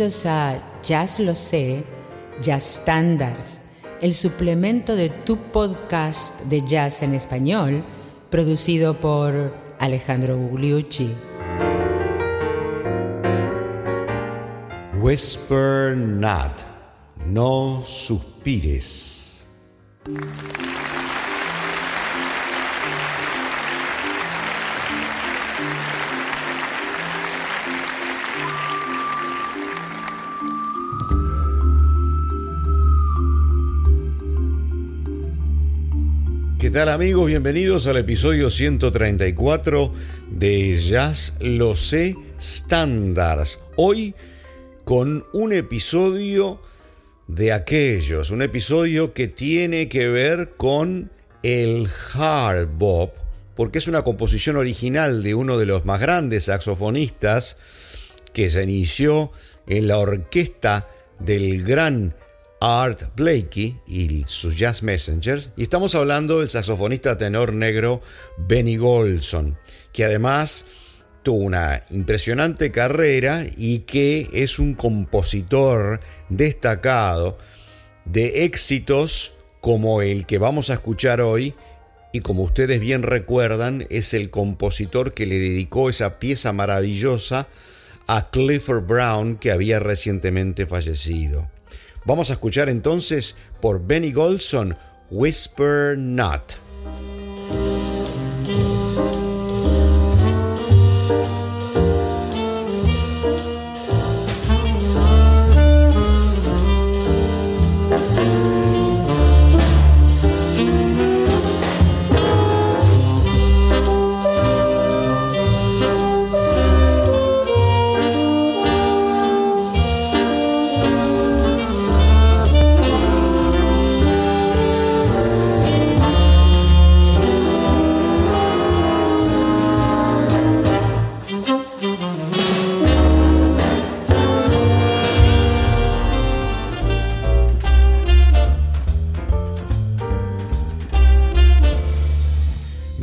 Bienvenidos a Jazz Lo Sé, Jazz Standards, el suplemento de tu podcast de jazz en español, producido por Alejandro Gugliucci. Whisper not, no suspires. Tal amigos? Bienvenidos al episodio 134 de Jazz Lo Sé Standards. Hoy con un episodio de aquellos, un episodio que tiene que ver con el hard bop, porque es una composición original de uno de los más grandes saxofonistas que se inició en la orquesta del gran Art Blakey y sus Jazz Messengers, y estamos hablando del saxofonista tenor negro Benny Golson, que además tuvo una impresionante carrera y que es un compositor destacado de éxitos como el que vamos a escuchar hoy y como ustedes bien recuerdan es el compositor que le dedicó esa pieza maravillosa a Clifford Brown que había recientemente fallecido. Vamos a escuchar entonces por Benny Golson Whisper Not.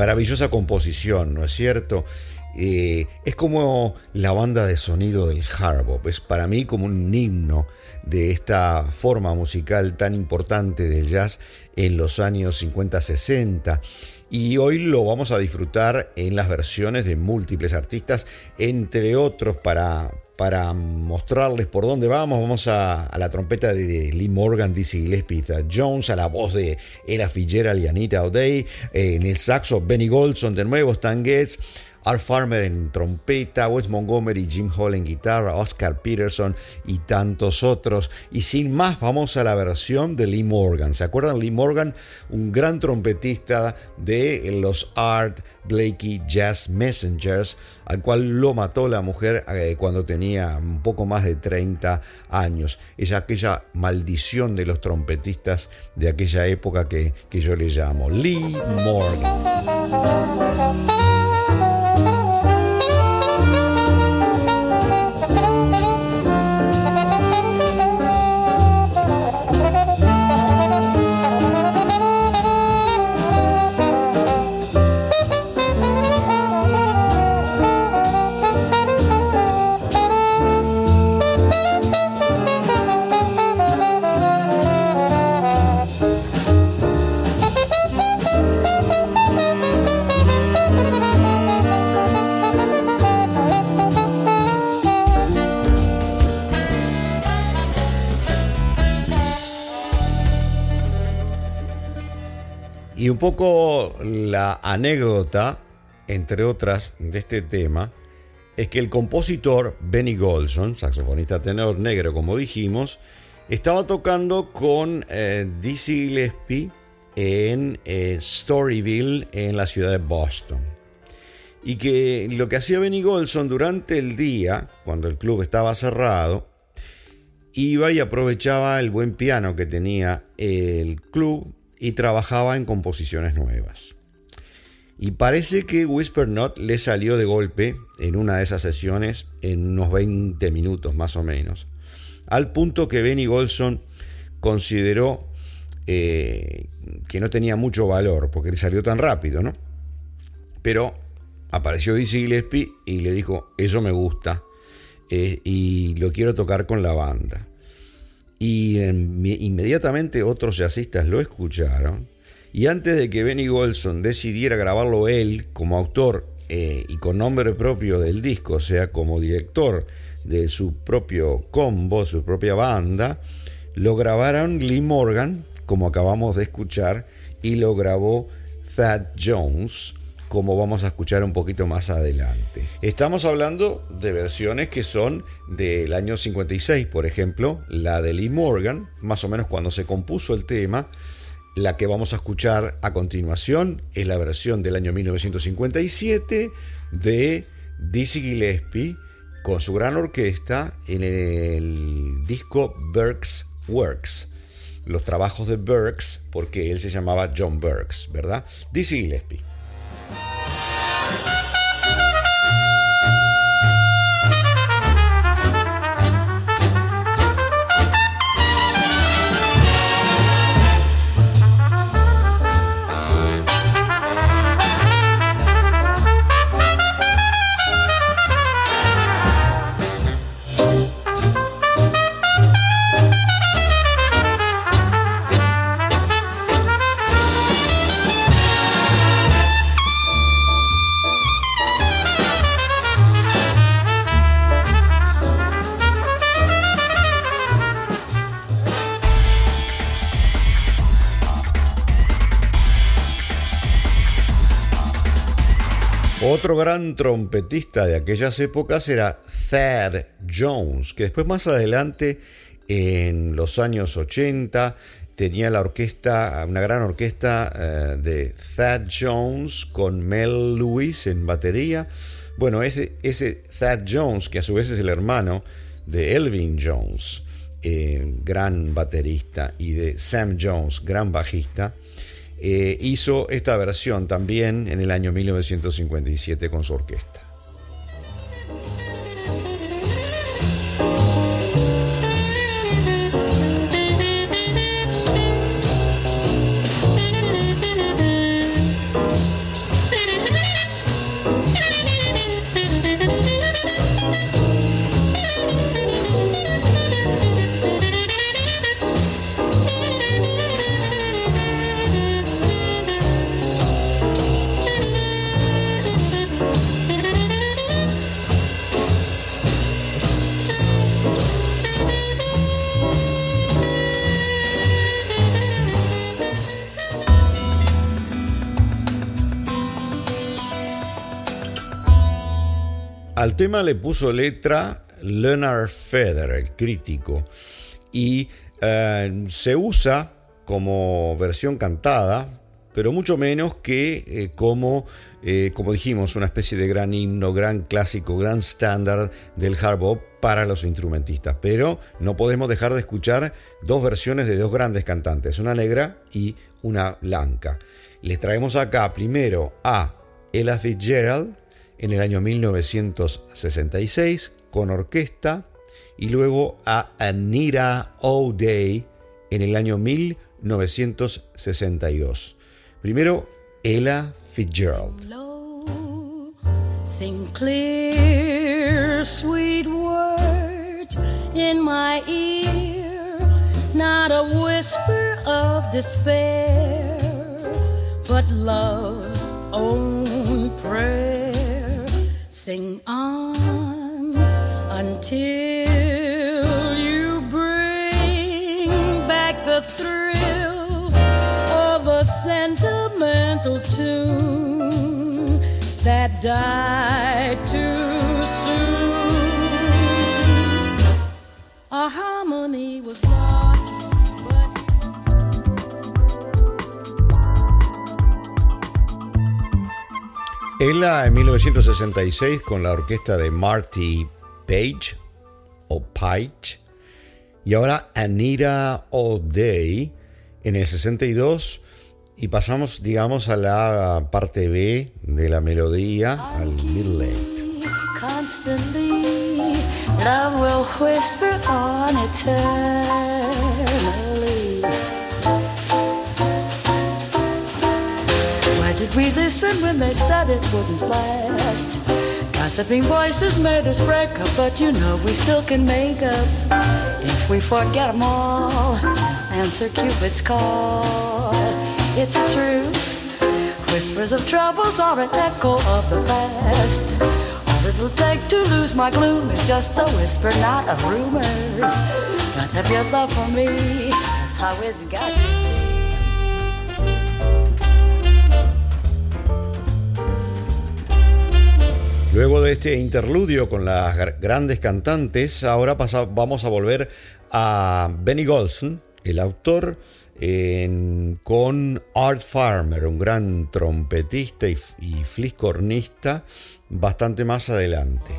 Maravillosa composición, ¿no es cierto? Eh, es como la banda de sonido del hard bop, es para mí como un himno de esta forma musical tan importante del jazz en los años 50-60 y hoy lo vamos a disfrutar en las versiones de múltiples artistas, entre otros para, para mostrarles por dónde vamos, vamos a, la trompeta de, Lee Morgan, Dizzy Gillespie, Jones, a la voz de Ella Fitzgerald y Anita O'Day, eh, en el saxo Benny Golson de nuevo, Stan Getz, Art Farmer en trompeta, Wes Montgomery, Jim Hall en guitarra, Oscar Peterson y tantos otros. Y sin más, vamos a la versión de Lee Morgan. ¿Se acuerdan? Lee Morgan, un gran trompetista de los Art Blakey Jazz Messengers, al cual lo mató la mujer eh, cuando tenía un poco más de 30 años. Es aquella maldición de los trompetistas de aquella época que, que yo le llamo Lee Morgan. Y un poco la anécdota, entre otras, de este tema, es que el compositor Benny Golson, saxofonista tenor negro como dijimos, estaba tocando con eh, Dizzy Gillespie en eh, Storyville, en la ciudad de Boston. Y que lo que hacía Benny Golson durante el día, cuando el club estaba cerrado, iba y aprovechaba el buen piano que tenía el club y trabajaba en composiciones nuevas. Y parece que Whisper Not le salió de golpe en una de esas sesiones en unos 20 minutos más o menos. Al punto que Benny Golson consideró eh, que no tenía mucho valor porque le salió tan rápido, ¿no? Pero apareció Dizzy Gillespie y le dijo, eso me gusta. eh, y lo quiero tocar con la banda. Y inmediatamente otros jazzistas lo escucharon. Y antes de que Benny Golson decidiera grabarlo él como autor eh, y con nombre propio del disco, o sea, como director de su propio combo, su propia banda, lo grabaron Lee Morgan, como acabamos de escuchar, y lo grabó Thad Jones, como vamos a escuchar un poquito más adelante. Estamos hablando de versiones que son del año 56, por ejemplo, la de Lee Morgan, más o menos cuando se compuso el tema. La que vamos a escuchar a continuación es la versión del año 1957 de Dizzy Gillespie con su gran orquesta en el disco Burks Works. Los trabajos de Burks, porque él se llamaba John Burks, ¿verdad? Dizzy Gillespie. Otro gran trompetista de aquellas épocas era Thad Jones, que después más adelante, en los años 80, tenía la orquesta, una gran orquesta eh, de Thad Jones con Mel Lewis en batería. Bueno, ese, Thad Jones, que a su vez es el hermano de Elvin Jones, eh, gran baterista, y de Sam Jones, gran bajista, eh, hizo esta versión también en el año 1957 con su orquesta. Al tema le puso letra Leonard Feder, el crítico, y eh, se usa como versión cantada, pero mucho menos que eh, como, eh, como dijimos, una especie de gran himno, gran clásico, gran estándar del hard bop para los instrumentistas. Pero no podemos dejar de escuchar dos versiones de dos grandes cantantes, una negra y una blanca. Les traemos acá primero a Ella Fitzgerald, en el año 1966 con orquesta y luego a Anita O'Day en el año 1962. Primero, Ella Fitzgerald. Sing clear, sweet words in my ear, not a whisper of despair, but love's own prayer. Sing on until you bring back the thrill of a sentimental tune that died Ella en 1966 con la orquesta de Marty Page o Page y ahora Anita O'Day en el 62 y pasamos digamos a la parte B de la melodía al Late. Did we listen when they said it wouldn't last? Gossiping voices made us break up, but you know we still can make up if we forget them all. Answer Cupid's call. It's a truth. Whispers of troubles are an echo of the past. All it'll take to lose my gloom is just a whisper, not of rumors. Gotta have your love for me. That's how it's got to este interludio con las grandes cantantes, ahora vamos a volver a Benny Golson, el autor, con Art Farmer, un gran trompetista y fliscornista, bastante más adelante.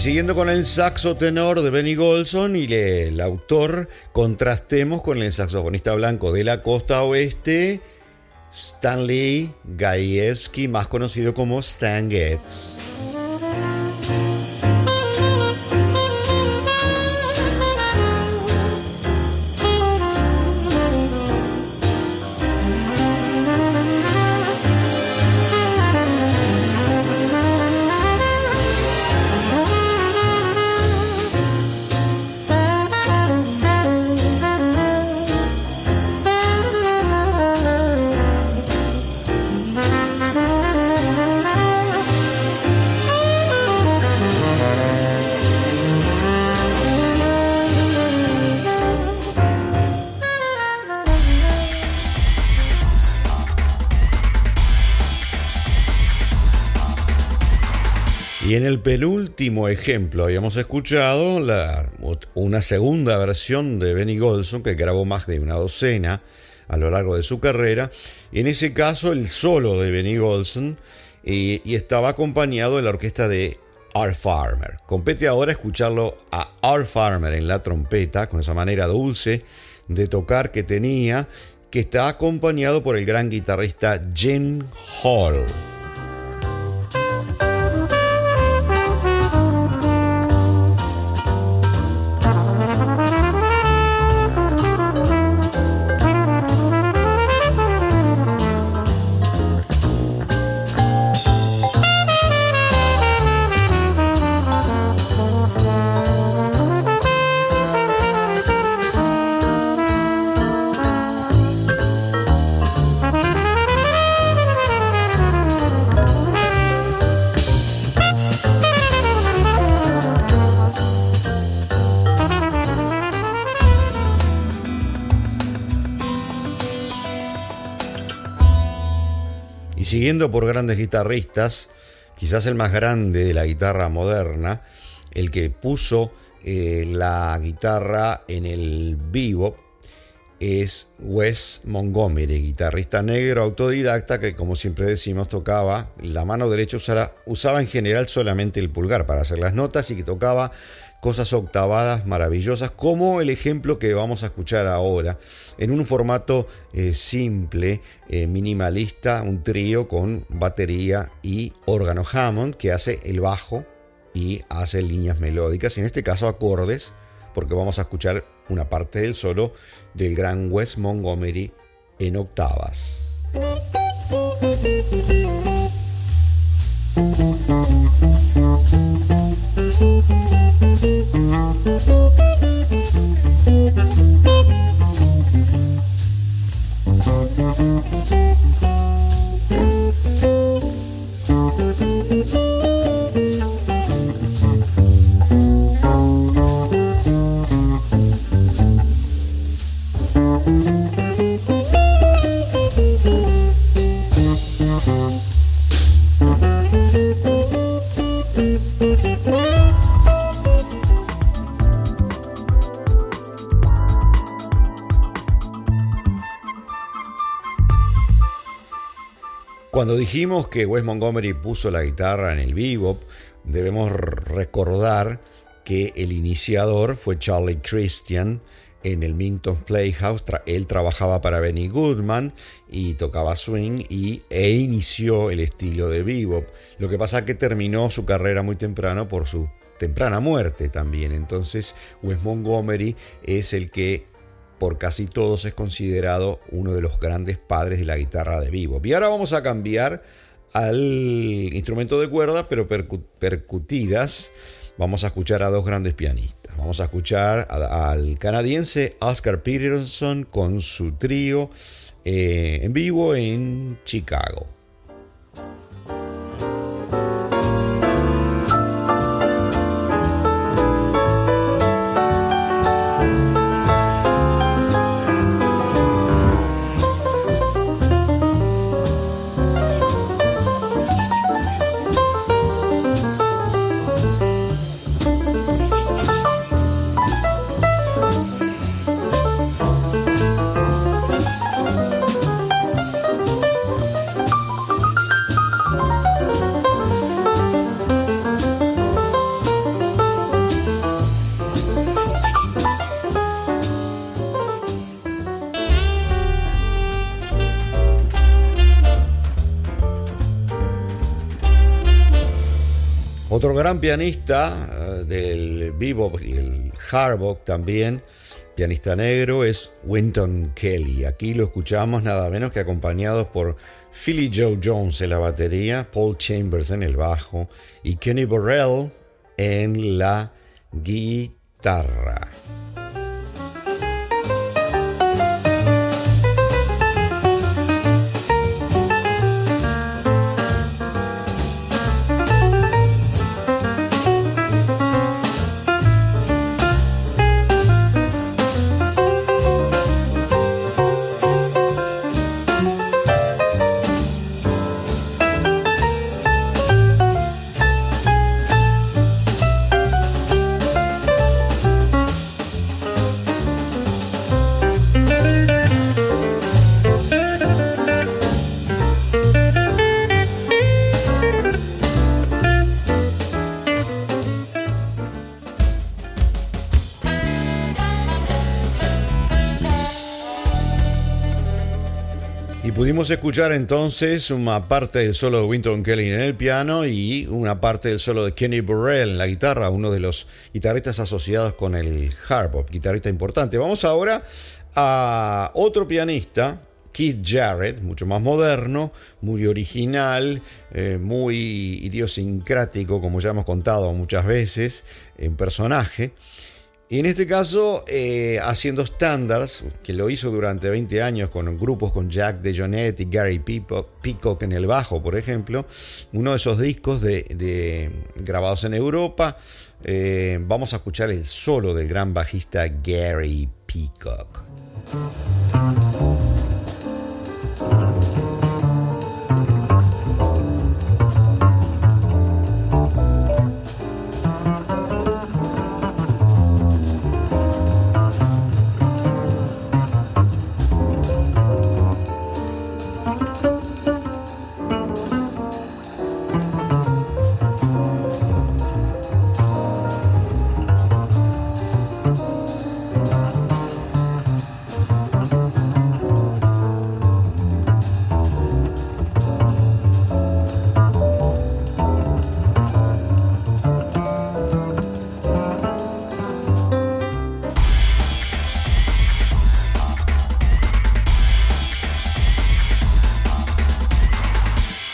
Siguiendo con el saxo tenor de Benny Golson y el autor, contrastemos con el saxofonista blanco de la costa oeste, Stanley Gajewski, más conocido como Stan Getz. El penúltimo ejemplo habíamos escuchado una segunda versión de Benny Golson que grabó más de una docena a lo largo de su carrera. Y en ese caso el solo de Benny Golson y, y estaba acompañado de la orquesta de Art Farmer. Compete ahora escucharlo a Art Farmer en la trompeta con esa manera dulce de tocar que tenía que está acompañado por el gran guitarrista Jim Hall. Siguiendo por grandes guitarristas, quizás el más grande de la guitarra moderna, el que puso eh, la guitarra en el vivo, es Wes Montgomery, guitarrista negro autodidacta que como siempre decimos tocaba la mano derecha, usaba en general solamente el pulgar para hacer las notas y que tocaba cosas octavadas maravillosas, como el ejemplo que vamos a escuchar ahora, en un formato eh, simple, eh, minimalista, un trío con batería y órgano Hammond que hace el bajo y hace líneas melódicas, en este caso acordes, porque vamos a escuchar una parte del solo del gran Wes Montgomery en octavas. Mm-hmm. Dijimos que Wes Montgomery puso la guitarra en el bebop, debemos recordar que el iniciador fue Charlie Christian en el Minton Playhouse. él trabajaba para Benny Goodman y tocaba swing y, e inició el estilo de bebop. Lo que pasa que terminó su carrera muy temprano por su temprana muerte también. Entonces Wes Montgomery es el que por casi todos es considerado uno de los grandes padres de la guitarra de vivo. Y ahora vamos a cambiar al instrumento de cuerda, pero percutidas. Vamos a escuchar a dos grandes pianistas. Vamos a escuchar al canadiense Oscar Peterson con su trío eh, en vivo en Chicago. Gran pianista eh, del bebop y el hard también, pianista negro, es Winton Kelly. Aquí lo escuchamos nada menos que acompañados por Philly Joe Jones en la batería, Paul Chambers en el bajo y Kenny Burrell en la guitarra. Pudimos escuchar entonces una parte del solo de Winton Kelly en el piano y una parte del solo de Kenny Burrell en la guitarra, uno de los guitarristas asociados con el hard bop, guitarrista importante. Vamos ahora a otro pianista, Keith Jarrett, mucho más moderno, muy original, eh, muy idiosincrático, como ya hemos contado muchas veces, en personaje. Y en este caso, eh, haciendo standards, que lo hizo durante 20 años con grupos con Jack DeJohnette y Gary Peacock en el bajo, por ejemplo, uno de esos discos de, grabados en Europa. Eh, vamos a escuchar el solo del gran bajista Gary Peacock.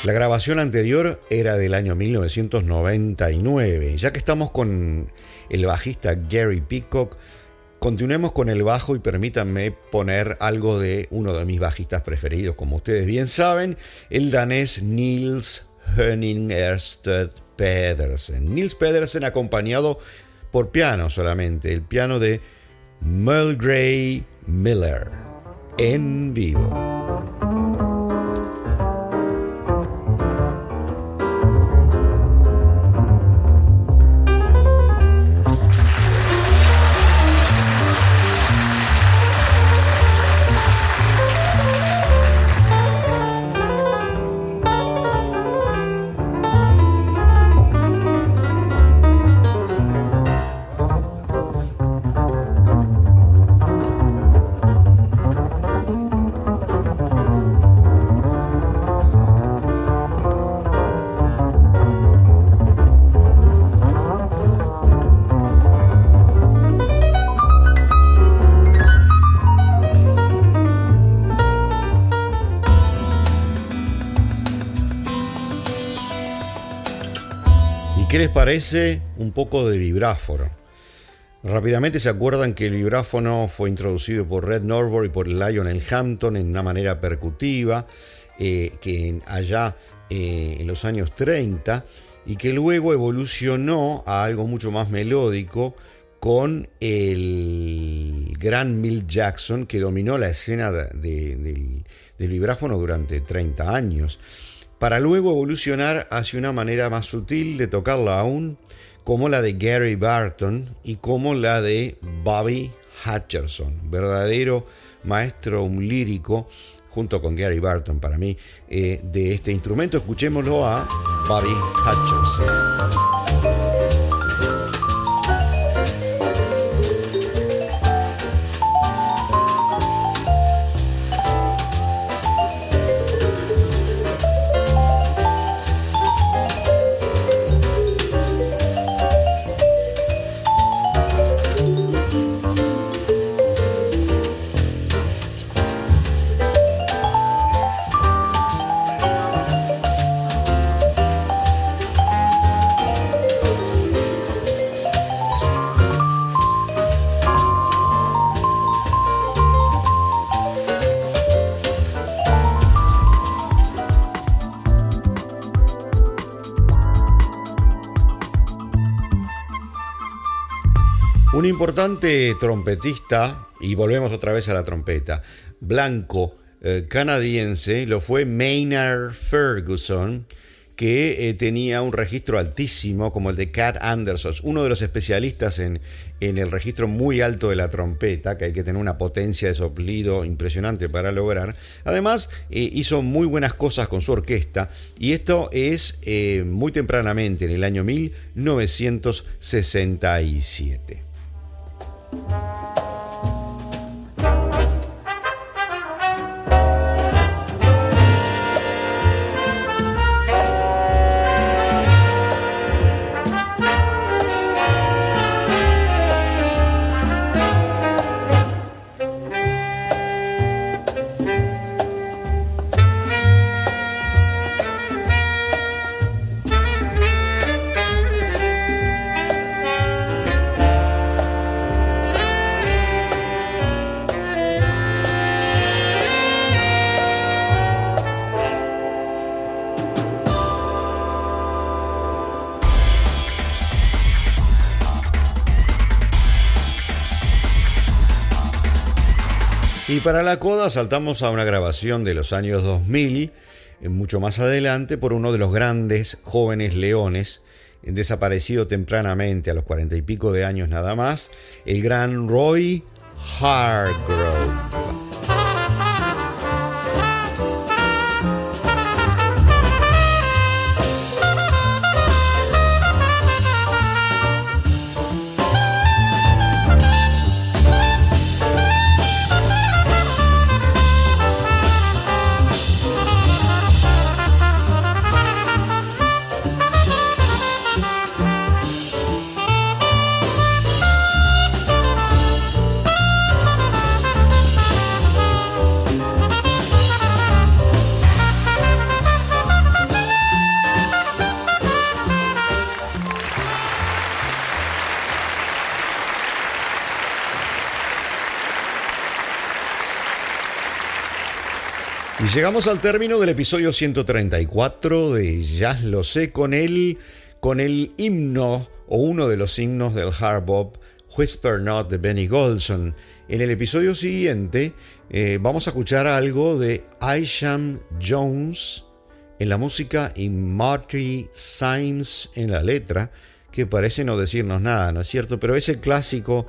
La grabación anterior era del año 1999. Ya que estamos con el bajista Gary Peacock, continuemos con el bajo y permítanme poner algo de uno de mis bajistas preferidos. Como ustedes bien saben, el danés Niels Henning Ersted Pedersen. Niels Pedersen acompañado por piano solamente, el piano de Mulgray Miller en vivo. Les parece un poco de vibráfono? Rápidamente se acuerdan que el vibráfono fue introducido por Red Norbury y por Lionel Hampton en una manera percutiva, eh, que allá eh, en los años 30, y que luego evolucionó a algo mucho más melódico con el gran Mill Jackson que dominó la escena del, del vibráfono durante 30 años, para luego evolucionar hacia una manera más sutil de tocarla aún como la de Gary Barton y como la de Bobby Hutcherson, verdadero maestro lírico, junto con Gary Barton para mí, eh, de este instrumento. Escuchémoslo a Bobby Hutcherson. Importante trompetista, y volvemos otra vez a la trompeta, blanco eh, canadiense, lo fue Maynard Ferguson, que eh, tenía un registro altísimo como el de Cat Anderson, uno de los especialistas en, en, el registro muy alto de la trompeta, que hay que tener una potencia de soplido impresionante para lograr. Además, eh, hizo muy buenas cosas con su orquesta, y esto es muy tempranamente, en el año 1967. Música Y para la coda saltamos a una grabación de los años 2000, eh, mucho más adelante, por uno de los grandes jóvenes leones, desaparecido tempranamente a los cuarenta y pico de años nada más, el gran Roy Hargrove. Llegamos al término del episodio 134 de Jazz Lo Sé con el, con el himno o uno de los himnos del hard Whisper Not de Benny Golson. En el episodio siguiente eh, vamos a escuchar algo de Isham Jones en la música y Marty Symes en la letra, que parece no decirnos nada, ¿no es cierto? Pero es el clásico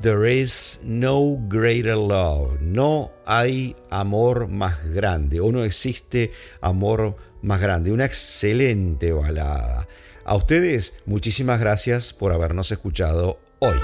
There is no greater love. No hay amor más grande o no existe amor más grande. Una excelente balada. A ustedes, muchísimas gracias por habernos escuchado hoy.